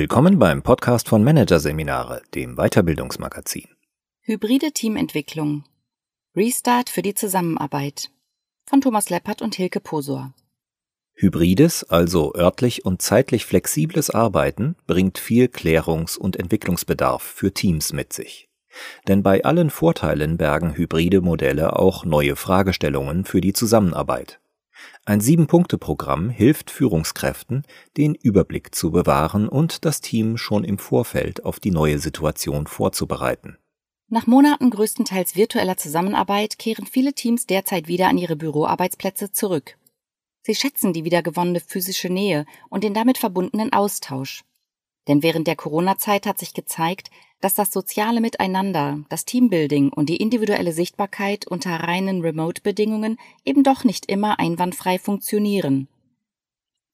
Willkommen beim Podcast von Managerseminare, dem Weiterbildungsmagazin. Hybride Teamentwicklung. Restart für die Zusammenarbeit. Von Thomas Leppert und Hilke Posor. Hybrides, also örtlich und zeitlich flexibles Arbeiten, bringt viel Klärungs- und Entwicklungsbedarf für Teams mit sich. Denn bei allen Vorteilen bergen hybride Modelle auch neue Fragestellungen für die Zusammenarbeit. Ein Sieben-Punkte-Programm hilft Führungskräften, den Überblick zu bewahren und das Team schon im Vorfeld auf die neue Situation vorzubereiten. Nach Monaten größtenteils virtueller Zusammenarbeit kehren viele Teams derzeit wieder an ihre Büroarbeitsplätze zurück. Sie schätzen die wiedergewonnene physische Nähe und den damit verbundenen Austausch. Denn während der Corona-Zeit hat sich gezeigt, dass das soziale Miteinander, das Teambuilding und die individuelle Sichtbarkeit unter reinen Remote-Bedingungen eben doch nicht immer einwandfrei funktionieren.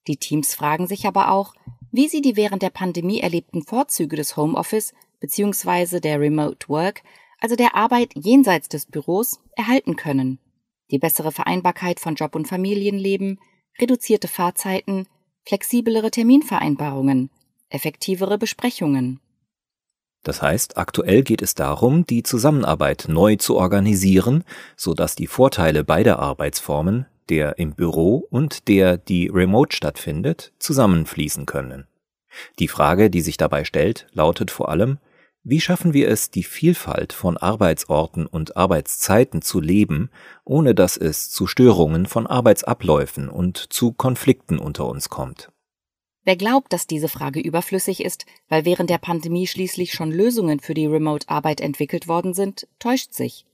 Die Teams fragen sich aber auch, wie sie die während der Pandemie erlebten Vorzüge des Homeoffice bzw. der Remote Work, also der Arbeit jenseits des Büros, erhalten können. Die bessere Vereinbarkeit von Job und Familienleben, reduzierte Fahrzeiten, flexiblere Terminvereinbarungen, effektivere Besprechungen. Das heißt, aktuell geht es darum, die Zusammenarbeit neu zu organisieren, so dass die Vorteile beider Arbeitsformen, der im Büro und der, die remote stattfindet, zusammenfließen können. Die Frage, die sich dabei stellt, lautet vor allem, wie schaffen wir es, die Vielfalt von Arbeitsorten und Arbeitszeiten zu leben, ohne dass es zu Störungen von Arbeitsabläufen und zu Konflikten unter uns kommt? Wer glaubt, dass diese Frage überflüssig ist, weil während der Pandemie schließlich schon Lösungen für die Remote-Arbeit entwickelt worden sind, täuscht sich.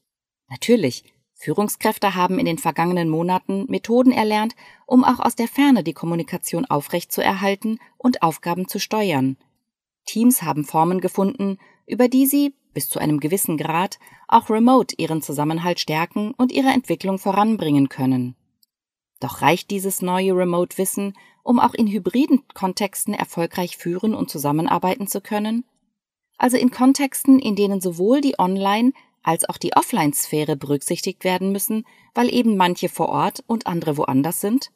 Natürlich, Führungskräfte haben in den vergangenen Monaten Methoden erlernt, um auch aus der Ferne die Kommunikation aufrechtzuerhalten und Aufgaben zu steuern. Teams haben Formen gefunden, über die sie, bis zu einem gewissen Grad, auch remote ihren Zusammenhalt stärken und ihre Entwicklung voranbringen können. Doch reicht dieses neue Remote-Wissen, um auch in hybriden Kontexten erfolgreich führen und zusammenarbeiten zu können? Also in Kontexten, in denen sowohl die Online- als auch die Offline-Sphäre berücksichtigt werden müssen, weil eben manche vor Ort und andere woanders sind?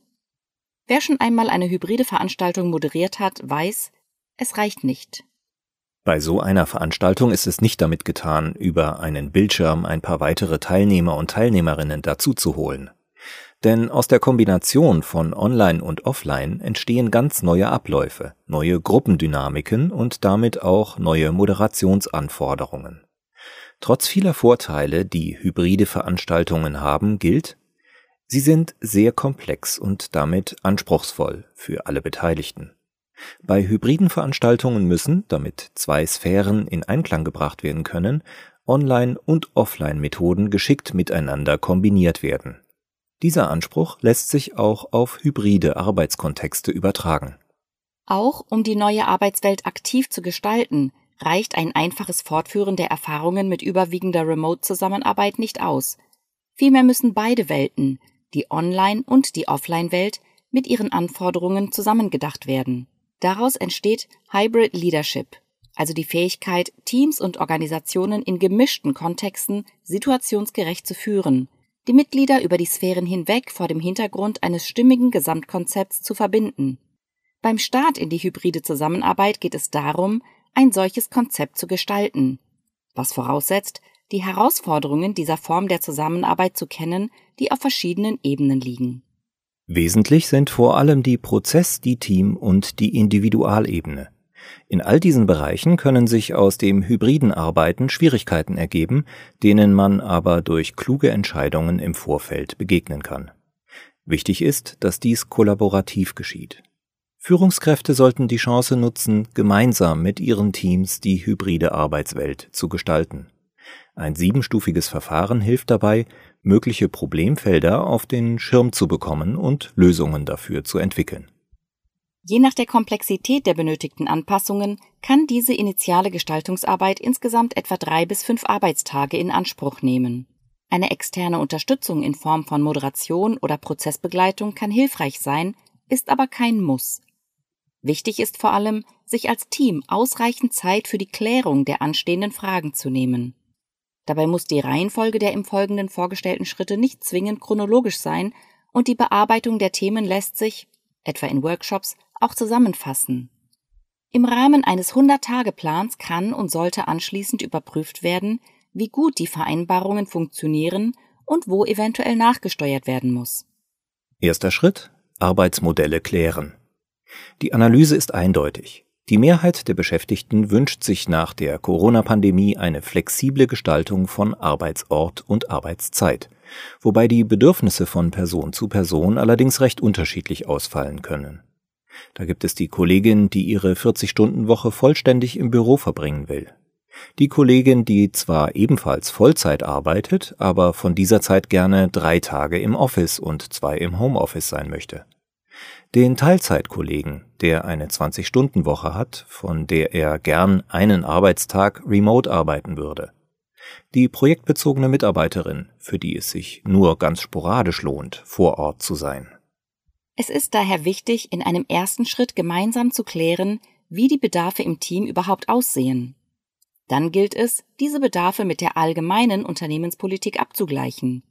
Wer schon einmal eine hybride Veranstaltung moderiert hat, weiß, es reicht nicht. Bei so einer Veranstaltung ist es nicht damit getan, über einen Bildschirm ein paar weitere Teilnehmer und Teilnehmerinnen dazuzuholen. Denn aus der Kombination von Online und Offline entstehen ganz neue Abläufe, neue Gruppendynamiken und damit auch neue Moderationsanforderungen. Trotz vieler Vorteile, die hybride Veranstaltungen haben, gilt, sie sind sehr komplex und damit anspruchsvoll für alle Beteiligten. Bei hybriden Veranstaltungen müssen, damit zwei Sphären in Einklang gebracht werden können, Online- und Offline-Methoden geschickt miteinander kombiniert werden. Dieser Anspruch lässt sich auch auf hybride Arbeitskontexte übertragen. Auch um die neue Arbeitswelt aktiv zu gestalten, reicht ein einfaches Fortführen der Erfahrungen mit überwiegender Remote-Zusammenarbeit nicht aus. Vielmehr müssen beide Welten, die Online- und die Offline-Welt, mit ihren Anforderungen zusammengedacht werden. Daraus entsteht Hybrid Leadership, also die Fähigkeit, Teams und Organisationen in gemischten Kontexten situationsgerecht zu führen, die Mitglieder über die Sphären hinweg vor dem Hintergrund eines stimmigen Gesamtkonzepts zu verbinden. Beim Start in die hybride Zusammenarbeit geht es darum, ein solches Konzept zu gestalten, was voraussetzt, die Herausforderungen dieser Form der Zusammenarbeit zu kennen, die auf verschiedenen Ebenen liegen. Wesentlich sind vor allem die Prozess-, die Team- und die Individualebene. In all diesen Bereichen können sich aus dem hybriden Arbeiten Schwierigkeiten ergeben, denen man aber durch kluge Entscheidungen im Vorfeld begegnen kann. Wichtig ist, dass dies kollaborativ geschieht. Führungskräfte sollten die Chance nutzen, gemeinsam mit ihren Teams die hybride Arbeitswelt zu gestalten. Ein siebenstufiges Verfahren hilft dabei, mögliche Problemfelder auf den Schirm zu bekommen und Lösungen dafür zu entwickeln. Je nach der Komplexität der benötigten Anpassungen kann diese initiale Gestaltungsarbeit insgesamt etwa drei bis fünf Arbeitstage in Anspruch nehmen. Eine externe Unterstützung in Form von Moderation oder Prozessbegleitung kann hilfreich sein, ist aber kein Muss. Wichtig ist vor allem, sich als Team ausreichend Zeit für die Klärung der anstehenden Fragen zu nehmen. Dabei muss die Reihenfolge der im Folgenden vorgestellten Schritte nicht zwingend chronologisch sein und die Bearbeitung der Themen lässt sich, etwa in Workshops, auch zusammenfassen. Im Rahmen eines 100-Tage-Plans kann und sollte anschließend überprüft werden, wie gut die Vereinbarungen funktionieren und wo eventuell nachgesteuert werden muss. Erster Schritt Arbeitsmodelle klären. Die Analyse ist eindeutig. Die Mehrheit der Beschäftigten wünscht sich nach der Corona-Pandemie eine flexible Gestaltung von Arbeitsort und Arbeitszeit, wobei die Bedürfnisse von Person zu Person allerdings recht unterschiedlich ausfallen können. Da gibt es die Kollegin, die ihre 40-Stunden-Woche vollständig im Büro verbringen will. Die Kollegin, die zwar ebenfalls Vollzeit arbeitet, aber von dieser Zeit gerne drei Tage im Office und zwei im Homeoffice sein möchte. Den Teilzeitkollegen, der eine 20-Stunden-Woche hat, von der er gern einen Arbeitstag remote arbeiten würde. Die projektbezogene Mitarbeiterin, für die es sich nur ganz sporadisch lohnt, vor Ort zu sein. Es ist daher wichtig, in einem ersten Schritt gemeinsam zu klären, wie die Bedarfe im Team überhaupt aussehen. Dann gilt es, diese Bedarfe mit der allgemeinen Unternehmenspolitik abzugleichen.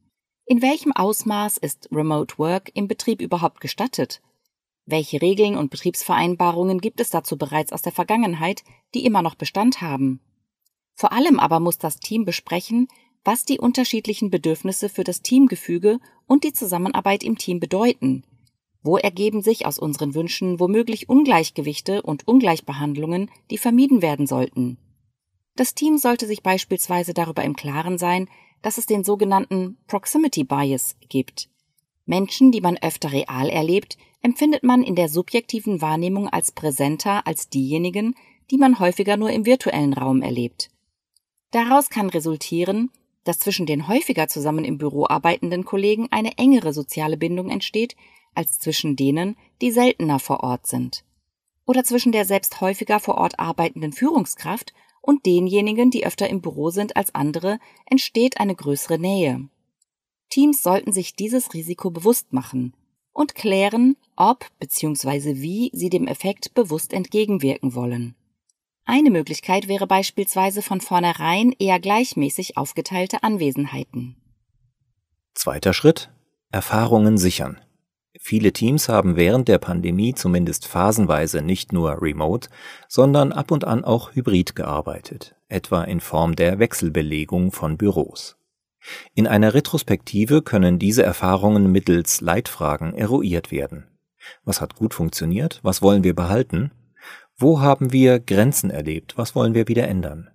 In welchem Ausmaß ist Remote Work im Betrieb überhaupt gestattet? Welche Regeln und Betriebsvereinbarungen gibt es dazu bereits aus der Vergangenheit, die immer noch Bestand haben? Vor allem aber muss das Team besprechen, was die unterschiedlichen Bedürfnisse für das Teamgefüge und die Zusammenarbeit im Team bedeuten, wo ergeben sich aus unseren Wünschen womöglich Ungleichgewichte und Ungleichbehandlungen, die vermieden werden sollten? Das Team sollte sich beispielsweise darüber im Klaren sein, dass es den sogenannten Proximity Bias gibt. Menschen, die man öfter real erlebt, empfindet man in der subjektiven Wahrnehmung als präsenter als diejenigen, die man häufiger nur im virtuellen Raum erlebt. Daraus kann resultieren, dass zwischen den häufiger zusammen im Büro arbeitenden Kollegen eine engere soziale Bindung entsteht, als zwischen denen, die seltener vor Ort sind. Oder zwischen der selbst häufiger vor Ort arbeitenden Führungskraft und denjenigen, die öfter im Büro sind als andere, entsteht eine größere Nähe. Teams sollten sich dieses Risiko bewusst machen und klären, ob bzw. wie sie dem Effekt bewusst entgegenwirken wollen. Eine Möglichkeit wäre beispielsweise von vornherein eher gleichmäßig aufgeteilte Anwesenheiten. Zweiter Schritt Erfahrungen sichern. Viele Teams haben während der Pandemie zumindest phasenweise nicht nur remote, sondern ab und an auch hybrid gearbeitet, etwa in Form der Wechselbelegung von Büros. In einer Retrospektive können diese Erfahrungen mittels Leitfragen eruiert werden. Was hat gut funktioniert? Was wollen wir behalten? Wo haben wir Grenzen erlebt? Was wollen wir wieder ändern?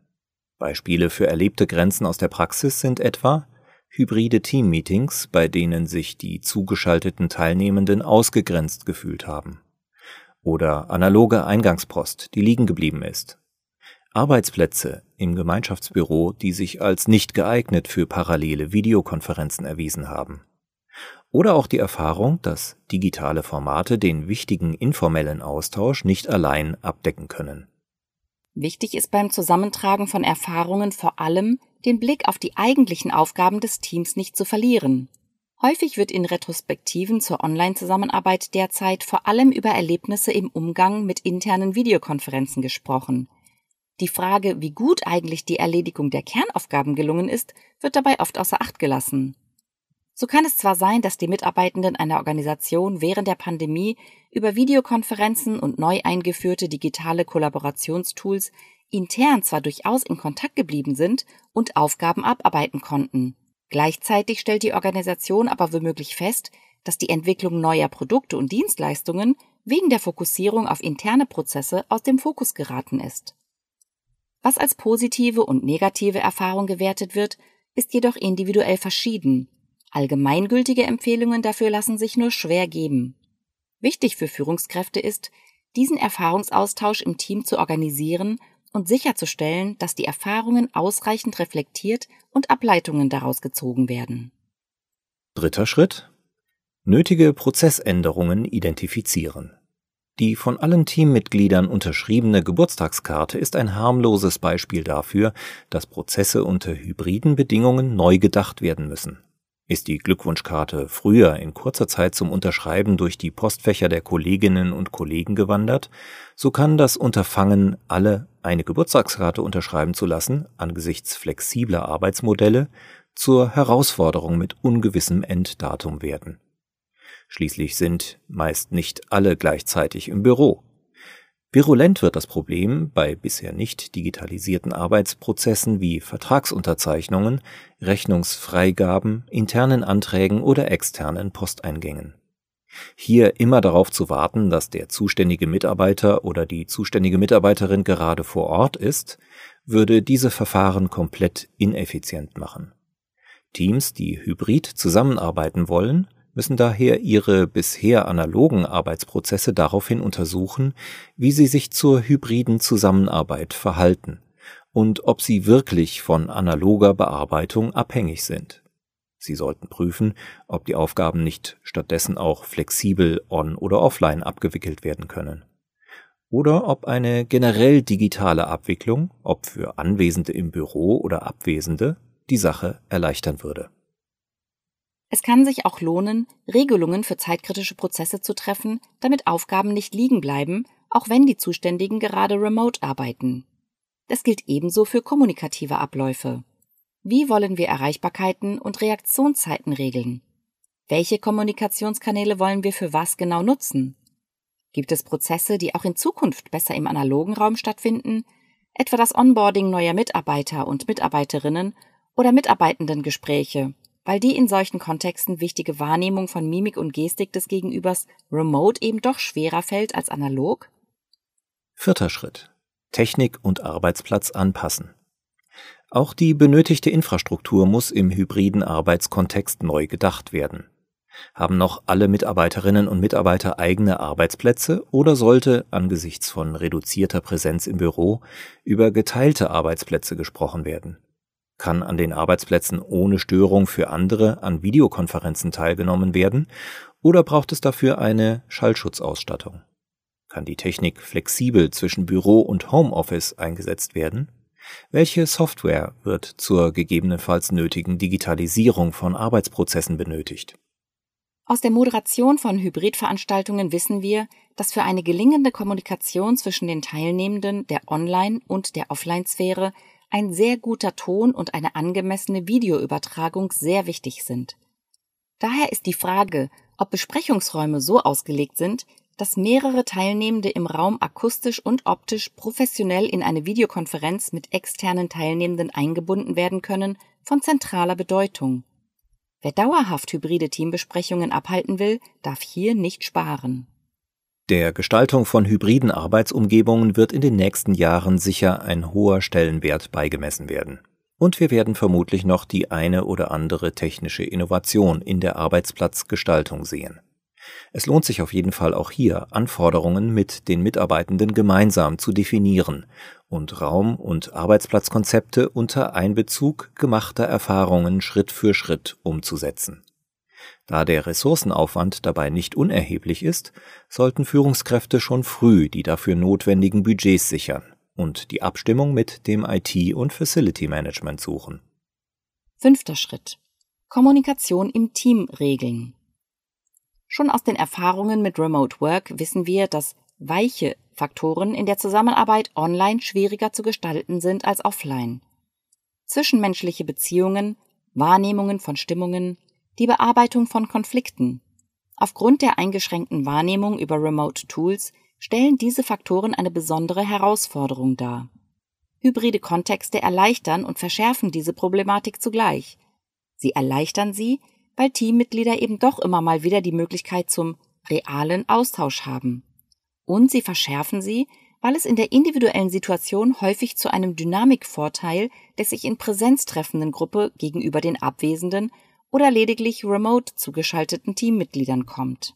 Beispiele für erlebte Grenzen aus der Praxis sind etwa hybride Teammeetings, bei denen sich die zugeschalteten Teilnehmenden ausgegrenzt gefühlt haben. Oder analoge Eingangspost, die liegen geblieben ist. Arbeitsplätze im Gemeinschaftsbüro, die sich als nicht geeignet für parallele Videokonferenzen erwiesen haben. Oder auch die Erfahrung, dass digitale Formate den wichtigen informellen Austausch nicht allein abdecken können. Wichtig ist beim Zusammentragen von Erfahrungen vor allem, den Blick auf die eigentlichen Aufgaben des Teams nicht zu verlieren. Häufig wird in Retrospektiven zur Online-Zusammenarbeit derzeit vor allem über Erlebnisse im Umgang mit internen Videokonferenzen gesprochen. Die Frage, wie gut eigentlich die Erledigung der Kernaufgaben gelungen ist, wird dabei oft außer Acht gelassen. So kann es zwar sein, dass die Mitarbeitenden einer Organisation während der Pandemie über Videokonferenzen und neu eingeführte digitale Kollaborationstools intern zwar durchaus in Kontakt geblieben sind und Aufgaben abarbeiten konnten. Gleichzeitig stellt die Organisation aber womöglich fest, dass die Entwicklung neuer Produkte und Dienstleistungen wegen der Fokussierung auf interne Prozesse aus dem Fokus geraten ist. Was als positive und negative Erfahrung gewertet wird, ist jedoch individuell verschieden Allgemeingültige Empfehlungen dafür lassen sich nur schwer geben. Wichtig für Führungskräfte ist, diesen Erfahrungsaustausch im Team zu organisieren und sicherzustellen, dass die Erfahrungen ausreichend reflektiert und Ableitungen daraus gezogen werden. Dritter Schritt. Nötige Prozessänderungen identifizieren. Die von allen Teammitgliedern unterschriebene Geburtstagskarte ist ein harmloses Beispiel dafür, dass Prozesse unter hybriden Bedingungen neu gedacht werden müssen. Ist die Glückwunschkarte früher in kurzer Zeit zum Unterschreiben durch die Postfächer der Kolleginnen und Kollegen gewandert, so kann das Unterfangen, alle eine Geburtstagskarte unterschreiben zu lassen, angesichts flexibler Arbeitsmodelle, zur Herausforderung mit ungewissem Enddatum werden. Schließlich sind meist nicht alle gleichzeitig im Büro. Virulent wird das Problem bei bisher nicht digitalisierten Arbeitsprozessen wie Vertragsunterzeichnungen, Rechnungsfreigaben, internen Anträgen oder externen Posteingängen. Hier immer darauf zu warten, dass der zuständige Mitarbeiter oder die zuständige Mitarbeiterin gerade vor Ort ist, würde diese Verfahren komplett ineffizient machen. Teams, die hybrid zusammenarbeiten wollen, müssen daher ihre bisher analogen Arbeitsprozesse daraufhin untersuchen, wie sie sich zur hybriden Zusammenarbeit verhalten und ob sie wirklich von analoger Bearbeitung abhängig sind. Sie sollten prüfen, ob die Aufgaben nicht stattdessen auch flexibel on oder offline abgewickelt werden können. Oder ob eine generell digitale Abwicklung, ob für Anwesende im Büro oder Abwesende, die Sache erleichtern würde. Es kann sich auch lohnen, Regelungen für zeitkritische Prozesse zu treffen, damit Aufgaben nicht liegen bleiben, auch wenn die Zuständigen gerade remote arbeiten. Das gilt ebenso für kommunikative Abläufe. Wie wollen wir Erreichbarkeiten und Reaktionszeiten regeln? Welche Kommunikationskanäle wollen wir für was genau nutzen? Gibt es Prozesse, die auch in Zukunft besser im analogen Raum stattfinden, etwa das Onboarding neuer Mitarbeiter und Mitarbeiterinnen oder Mitarbeitendengespräche weil die in solchen Kontexten wichtige Wahrnehmung von Mimik und Gestik des Gegenübers remote eben doch schwerer fällt als analog? Vierter Schritt. Technik und Arbeitsplatz anpassen. Auch die benötigte Infrastruktur muss im hybriden Arbeitskontext neu gedacht werden. Haben noch alle Mitarbeiterinnen und Mitarbeiter eigene Arbeitsplätze oder sollte angesichts von reduzierter Präsenz im Büro über geteilte Arbeitsplätze gesprochen werden? Kann an den Arbeitsplätzen ohne Störung für andere an Videokonferenzen teilgenommen werden oder braucht es dafür eine Schallschutzausstattung? Kann die Technik flexibel zwischen Büro und Homeoffice eingesetzt werden? Welche Software wird zur gegebenenfalls nötigen Digitalisierung von Arbeitsprozessen benötigt? Aus der Moderation von Hybridveranstaltungen wissen wir, dass für eine gelingende Kommunikation zwischen den Teilnehmenden der Online- und der Offline-Sphäre ein sehr guter Ton und eine angemessene Videoübertragung sehr wichtig sind. Daher ist die Frage, ob Besprechungsräume so ausgelegt sind, dass mehrere Teilnehmende im Raum akustisch und optisch professionell in eine Videokonferenz mit externen Teilnehmenden eingebunden werden können, von zentraler Bedeutung. Wer dauerhaft hybride Teambesprechungen abhalten will, darf hier nicht sparen. Der Gestaltung von hybriden Arbeitsumgebungen wird in den nächsten Jahren sicher ein hoher Stellenwert beigemessen werden. Und wir werden vermutlich noch die eine oder andere technische Innovation in der Arbeitsplatzgestaltung sehen. Es lohnt sich auf jeden Fall auch hier, Anforderungen mit den Mitarbeitenden gemeinsam zu definieren und Raum- und Arbeitsplatzkonzepte unter Einbezug gemachter Erfahrungen Schritt für Schritt umzusetzen. Da der Ressourcenaufwand dabei nicht unerheblich ist, sollten Führungskräfte schon früh die dafür notwendigen Budgets sichern und die Abstimmung mit dem IT- und Facility Management suchen. Fünfter Schritt. Kommunikation im Team regeln. Schon aus den Erfahrungen mit Remote Work wissen wir, dass weiche Faktoren in der Zusammenarbeit online schwieriger zu gestalten sind als offline. Zwischenmenschliche Beziehungen, Wahrnehmungen von Stimmungen, die Bearbeitung von Konflikten. Aufgrund der eingeschränkten Wahrnehmung über Remote Tools stellen diese Faktoren eine besondere Herausforderung dar. Hybride Kontexte erleichtern und verschärfen diese Problematik zugleich. Sie erleichtern sie, weil Teammitglieder eben doch immer mal wieder die Möglichkeit zum realen Austausch haben. Und sie verschärfen sie, weil es in der individuellen Situation häufig zu einem Dynamikvorteil der sich in Präsenz treffenden Gruppe gegenüber den Abwesenden oder lediglich remote zugeschalteten Teammitgliedern kommt.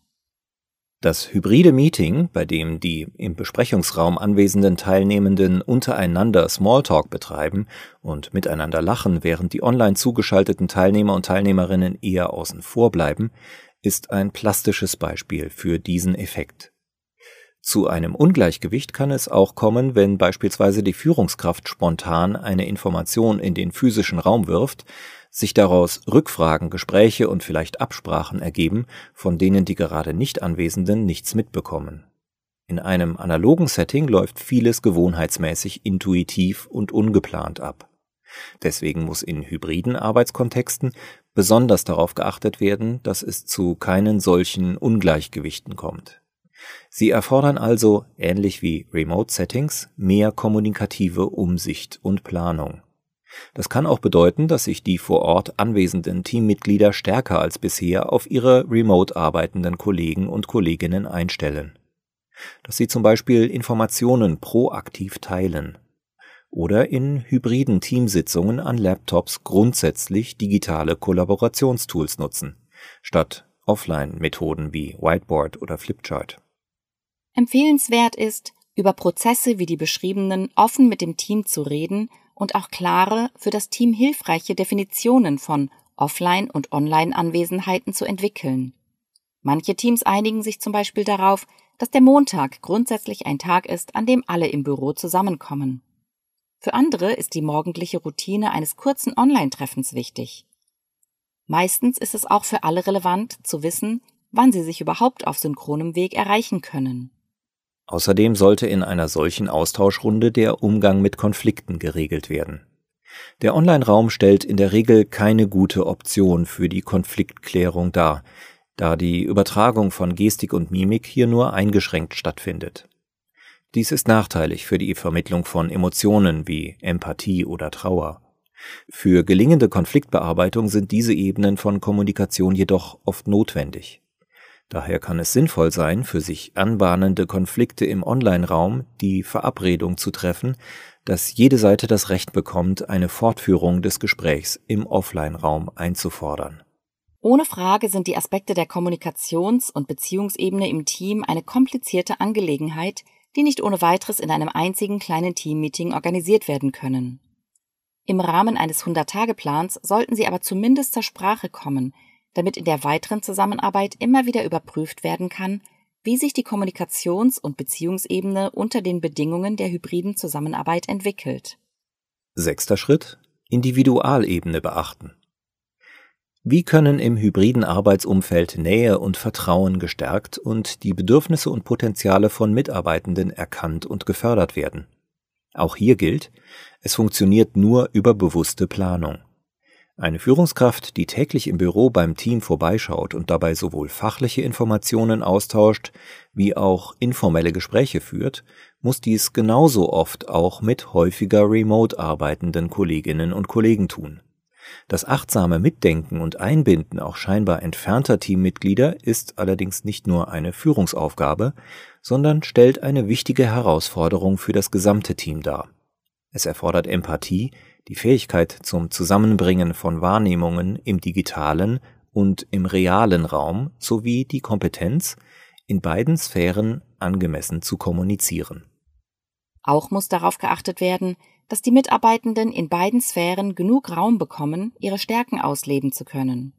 Das hybride Meeting, bei dem die im Besprechungsraum anwesenden Teilnehmenden untereinander Smalltalk betreiben und miteinander lachen, während die online zugeschalteten Teilnehmer und Teilnehmerinnen eher außen vor bleiben, ist ein plastisches Beispiel für diesen Effekt. Zu einem Ungleichgewicht kann es auch kommen, wenn beispielsweise die Führungskraft spontan eine Information in den physischen Raum wirft, sich daraus Rückfragen, Gespräche und vielleicht Absprachen ergeben, von denen die gerade nicht Anwesenden nichts mitbekommen. In einem analogen Setting läuft vieles gewohnheitsmäßig intuitiv und ungeplant ab. Deswegen muss in hybriden Arbeitskontexten besonders darauf geachtet werden, dass es zu keinen solchen Ungleichgewichten kommt. Sie erfordern also, ähnlich wie Remote-Settings, mehr kommunikative Umsicht und Planung. Das kann auch bedeuten, dass sich die vor Ort anwesenden Teammitglieder stärker als bisher auf ihre remote arbeitenden Kollegen und Kolleginnen einstellen. Dass sie zum Beispiel Informationen proaktiv teilen oder in hybriden Teamsitzungen an Laptops grundsätzlich digitale Kollaborationstools nutzen, statt Offline-Methoden wie Whiteboard oder Flipchart. Empfehlenswert ist, über Prozesse wie die beschriebenen offen mit dem Team zu reden und auch klare, für das Team hilfreiche Definitionen von Offline- und Online-Anwesenheiten zu entwickeln. Manche Teams einigen sich zum Beispiel darauf, dass der Montag grundsätzlich ein Tag ist, an dem alle im Büro zusammenkommen. Für andere ist die morgendliche Routine eines kurzen Online-Treffens wichtig. Meistens ist es auch für alle relevant zu wissen, wann sie sich überhaupt auf synchronem Weg erreichen können. Außerdem sollte in einer solchen Austauschrunde der Umgang mit Konflikten geregelt werden. Der Online-Raum stellt in der Regel keine gute Option für die Konfliktklärung dar, da die Übertragung von Gestik und Mimik hier nur eingeschränkt stattfindet. Dies ist nachteilig für die Vermittlung von Emotionen wie Empathie oder Trauer. Für gelingende Konfliktbearbeitung sind diese Ebenen von Kommunikation jedoch oft notwendig. Daher kann es sinnvoll sein, für sich anbahnende Konflikte im Online-Raum die Verabredung zu treffen, dass jede Seite das Recht bekommt, eine Fortführung des Gesprächs im Offline-Raum einzufordern. Ohne Frage sind die Aspekte der Kommunikations- und Beziehungsebene im Team eine komplizierte Angelegenheit, die nicht ohne weiteres in einem einzigen kleinen Teammeeting organisiert werden können. Im Rahmen eines 100-Tage-Plans sollten sie aber zumindest zur Sprache kommen, damit in der weiteren Zusammenarbeit immer wieder überprüft werden kann, wie sich die Kommunikations- und Beziehungsebene unter den Bedingungen der hybriden Zusammenarbeit entwickelt. Sechster Schritt Individualebene beachten. Wie können im hybriden Arbeitsumfeld Nähe und Vertrauen gestärkt und die Bedürfnisse und Potenziale von Mitarbeitenden erkannt und gefördert werden? Auch hier gilt, es funktioniert nur über bewusste Planung. Eine Führungskraft, die täglich im Büro beim Team vorbeischaut und dabei sowohl fachliche Informationen austauscht, wie auch informelle Gespräche führt, muss dies genauso oft auch mit häufiger remote arbeitenden Kolleginnen und Kollegen tun. Das achtsame Mitdenken und Einbinden auch scheinbar entfernter Teammitglieder ist allerdings nicht nur eine Führungsaufgabe, sondern stellt eine wichtige Herausforderung für das gesamte Team dar. Es erfordert Empathie, die Fähigkeit zum Zusammenbringen von Wahrnehmungen im digitalen und im realen Raum sowie die Kompetenz, in beiden Sphären angemessen zu kommunizieren. Auch muss darauf geachtet werden, dass die Mitarbeitenden in beiden Sphären genug Raum bekommen, ihre Stärken ausleben zu können.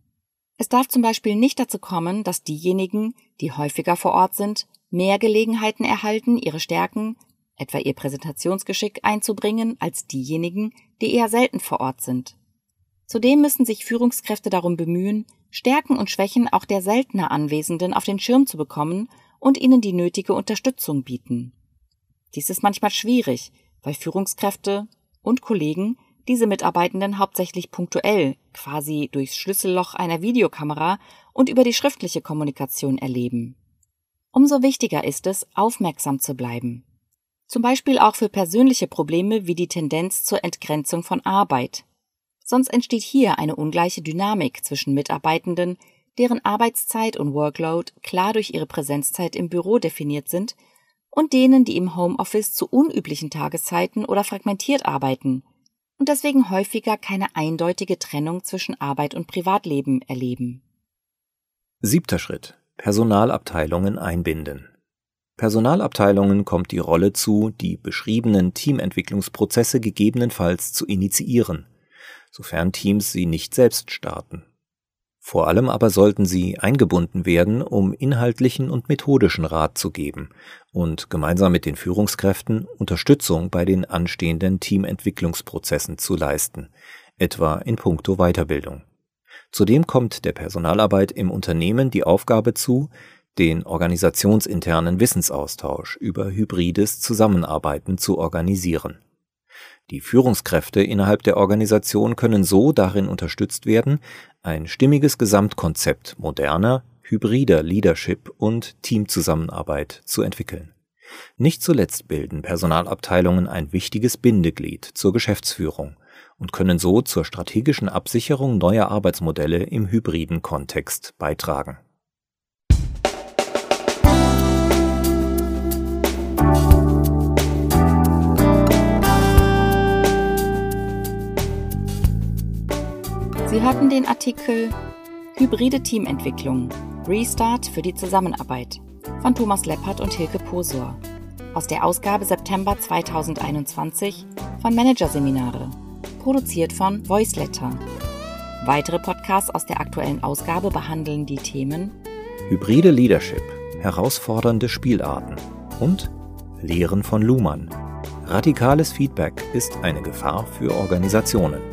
Es darf zum Beispiel nicht dazu kommen, dass diejenigen, die häufiger vor Ort sind, mehr Gelegenheiten erhalten, ihre Stärken etwa ihr Präsentationsgeschick einzubringen, als diejenigen, die eher selten vor Ort sind. Zudem müssen sich Führungskräfte darum bemühen, Stärken und Schwächen auch der seltener Anwesenden auf den Schirm zu bekommen und ihnen die nötige Unterstützung bieten. Dies ist manchmal schwierig, weil Führungskräfte und Kollegen diese Mitarbeitenden hauptsächlich punktuell, quasi durchs Schlüsselloch einer Videokamera und über die schriftliche Kommunikation erleben. Umso wichtiger ist es, aufmerksam zu bleiben. Zum Beispiel auch für persönliche Probleme wie die Tendenz zur Entgrenzung von Arbeit. Sonst entsteht hier eine ungleiche Dynamik zwischen Mitarbeitenden, deren Arbeitszeit und Workload klar durch ihre Präsenzzeit im Büro definiert sind, und denen, die im Homeoffice zu unüblichen Tageszeiten oder fragmentiert arbeiten und deswegen häufiger keine eindeutige Trennung zwischen Arbeit und Privatleben erleben. Siebter Schritt. Personalabteilungen einbinden. Personalabteilungen kommt die Rolle zu, die beschriebenen Teamentwicklungsprozesse gegebenenfalls zu initiieren, sofern Teams sie nicht selbst starten. Vor allem aber sollten sie eingebunden werden, um inhaltlichen und methodischen Rat zu geben und gemeinsam mit den Führungskräften Unterstützung bei den anstehenden Teamentwicklungsprozessen zu leisten, etwa in puncto Weiterbildung. Zudem kommt der Personalarbeit im Unternehmen die Aufgabe zu, den organisationsinternen Wissensaustausch über hybrides Zusammenarbeiten zu organisieren. Die Führungskräfte innerhalb der Organisation können so darin unterstützt werden, ein stimmiges Gesamtkonzept moderner, hybrider Leadership und Teamzusammenarbeit zu entwickeln. Nicht zuletzt bilden Personalabteilungen ein wichtiges Bindeglied zur Geschäftsführung und können so zur strategischen Absicherung neuer Arbeitsmodelle im hybriden Kontext beitragen. Sie hörten den Artikel Hybride Teamentwicklung Restart für die Zusammenarbeit von Thomas Leppert und Hilke Posor aus der Ausgabe September 2021 von Managerseminare, produziert von Voiceletter. Weitere Podcasts aus der aktuellen Ausgabe behandeln die Themen Hybride Leadership, herausfordernde Spielarten und Lehren von Luhmann. Radikales Feedback ist eine Gefahr für Organisationen.